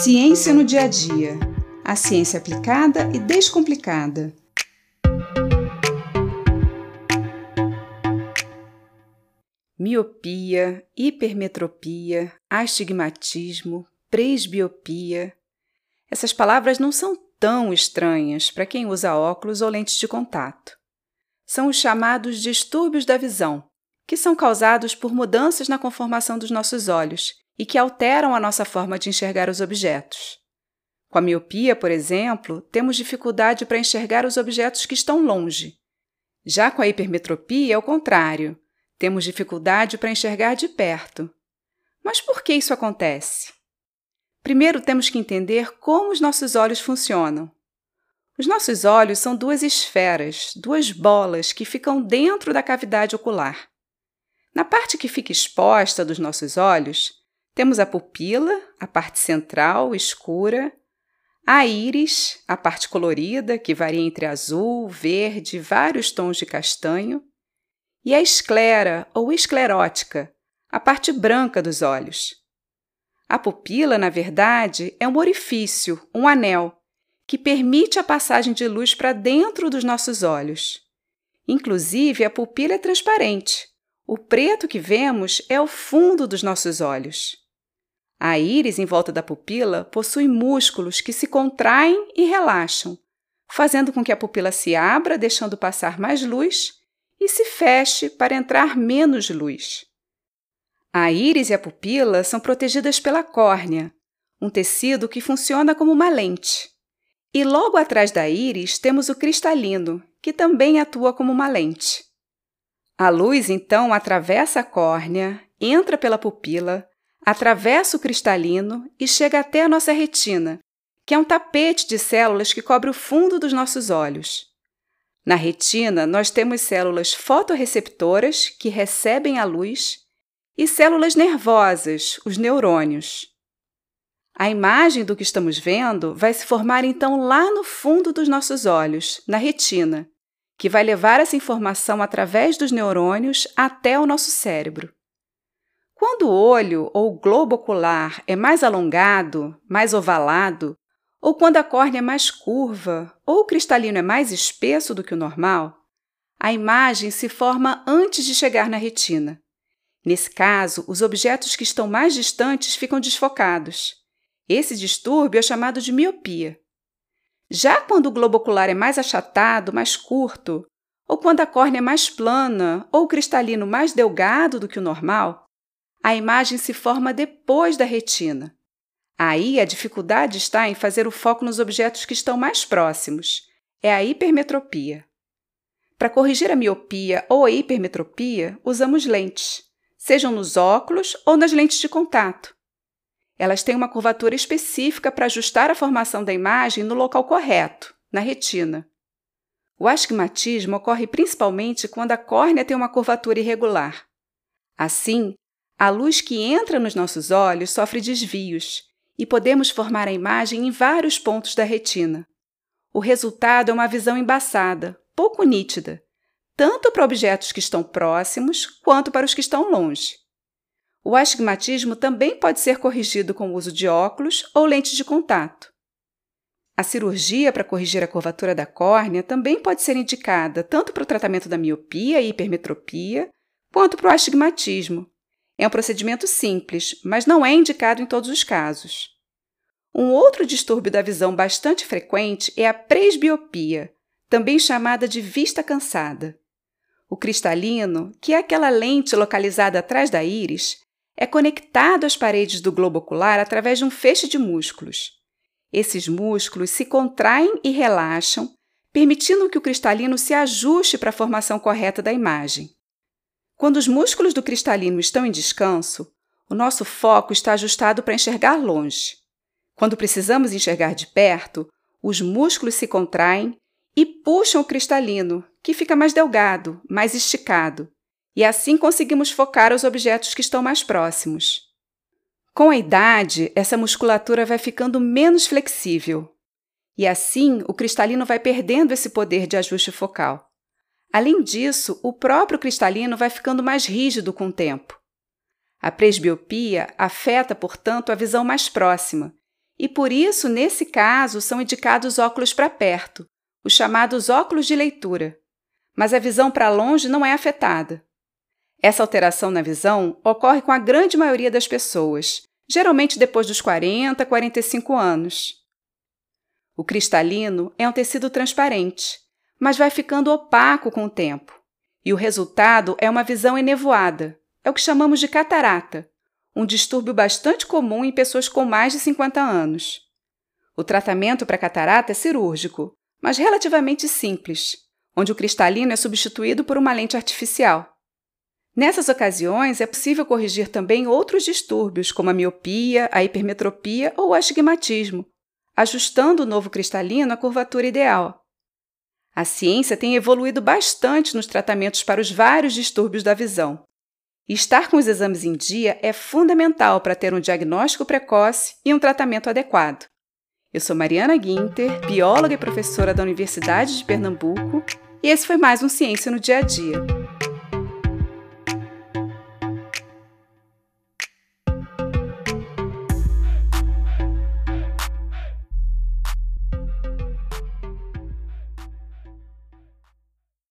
Ciência no dia a dia. A ciência aplicada e descomplicada. Miopia, hipermetropia, astigmatismo, presbiopia. Essas palavras não são tão estranhas para quem usa óculos ou lentes de contato. São os chamados distúrbios da visão, que são causados por mudanças na conformação dos nossos olhos e que alteram a nossa forma de enxergar os objetos. Com a miopia, por exemplo, temos dificuldade para enxergar os objetos que estão longe. Já com a hipermetropia, é o contrário. Temos dificuldade para enxergar de perto. Mas por que isso acontece? Primeiro temos que entender como os nossos olhos funcionam. Os nossos olhos são duas esferas, duas bolas que ficam dentro da cavidade ocular. Na parte que fica exposta dos nossos olhos, temos a pupila, a parte central, escura, a íris, a parte colorida, que varia entre azul, verde vários tons de castanho, e a esclera ou esclerótica, a parte branca dos olhos. A pupila, na verdade, é um orifício, um anel, que permite a passagem de luz para dentro dos nossos olhos. Inclusive, a pupila é transparente, o preto que vemos é o fundo dos nossos olhos. A íris em volta da pupila possui músculos que se contraem e relaxam, fazendo com que a pupila se abra, deixando passar mais luz, e se feche para entrar menos luz. A íris e a pupila são protegidas pela córnea, um tecido que funciona como uma lente. E logo atrás da íris temos o cristalino, que também atua como uma lente. A luz então atravessa a córnea, entra pela pupila, atravessa o cristalino e chega até a nossa retina, que é um tapete de células que cobre o fundo dos nossos olhos. Na retina, nós temos células fotorreceptoras que recebem a luz e células nervosas, os neurônios. A imagem do que estamos vendo vai se formar então lá no fundo dos nossos olhos, na retina que vai levar essa informação através dos neurônios até o nosso cérebro. Quando o olho ou o globo ocular é mais alongado, mais ovalado, ou quando a córnea é mais curva ou o cristalino é mais espesso do que o normal, a imagem se forma antes de chegar na retina. Nesse caso, os objetos que estão mais distantes ficam desfocados. Esse distúrbio é chamado de miopia. Já quando o globo ocular é mais achatado, mais curto, ou quando a córnea é mais plana ou o cristalino mais delgado do que o normal, a imagem se forma depois da retina. Aí a dificuldade está em fazer o foco nos objetos que estão mais próximos. É a hipermetropia. Para corrigir a miopia ou a hipermetropia, usamos lentes, sejam nos óculos ou nas lentes de contato. Elas têm uma curvatura específica para ajustar a formação da imagem no local correto, na retina. O astigmatismo ocorre principalmente quando a córnea tem uma curvatura irregular. Assim, a luz que entra nos nossos olhos sofre desvios e podemos formar a imagem em vários pontos da retina. O resultado é uma visão embaçada, pouco nítida, tanto para objetos que estão próximos quanto para os que estão longe. O astigmatismo também pode ser corrigido com o uso de óculos ou lentes de contato. A cirurgia para corrigir a curvatura da córnea também pode ser indicada tanto para o tratamento da miopia e hipermetropia, quanto para o astigmatismo. É um procedimento simples, mas não é indicado em todos os casos. Um outro distúrbio da visão bastante frequente é a presbiopia, também chamada de vista cansada. O cristalino, que é aquela lente localizada atrás da íris, é conectado às paredes do globo ocular através de um feixe de músculos. Esses músculos se contraem e relaxam, permitindo que o cristalino se ajuste para a formação correta da imagem. Quando os músculos do cristalino estão em descanso, o nosso foco está ajustado para enxergar longe. Quando precisamos enxergar de perto, os músculos se contraem e puxam o cristalino, que fica mais delgado, mais esticado, e assim conseguimos focar os objetos que estão mais próximos. Com a idade, essa musculatura vai ficando menos flexível, e assim o cristalino vai perdendo esse poder de ajuste focal. Além disso, o próprio cristalino vai ficando mais rígido com o tempo. A presbiopia afeta, portanto, a visão mais próxima e por isso, nesse caso, são indicados óculos para perto, os chamados óculos de leitura. Mas a visão para longe não é afetada. Essa alteração na visão ocorre com a grande maioria das pessoas, geralmente depois dos 40, 45 anos. O cristalino é um tecido transparente, mas vai ficando opaco com o tempo, e o resultado é uma visão enevoada. É o que chamamos de catarata, um distúrbio bastante comum em pessoas com mais de 50 anos. O tratamento para catarata é cirúrgico, mas relativamente simples, onde o cristalino é substituído por uma lente artificial. Nessas ocasiões, é possível corrigir também outros distúrbios, como a miopia, a hipermetropia ou o astigmatismo, ajustando o novo cristalino à curvatura ideal. A ciência tem evoluído bastante nos tratamentos para os vários distúrbios da visão. Estar com os exames em dia é fundamental para ter um diagnóstico precoce e um tratamento adequado. Eu sou Mariana Guinter, bióloga e professora da Universidade de Pernambuco, e esse foi mais um Ciência no Dia a Dia.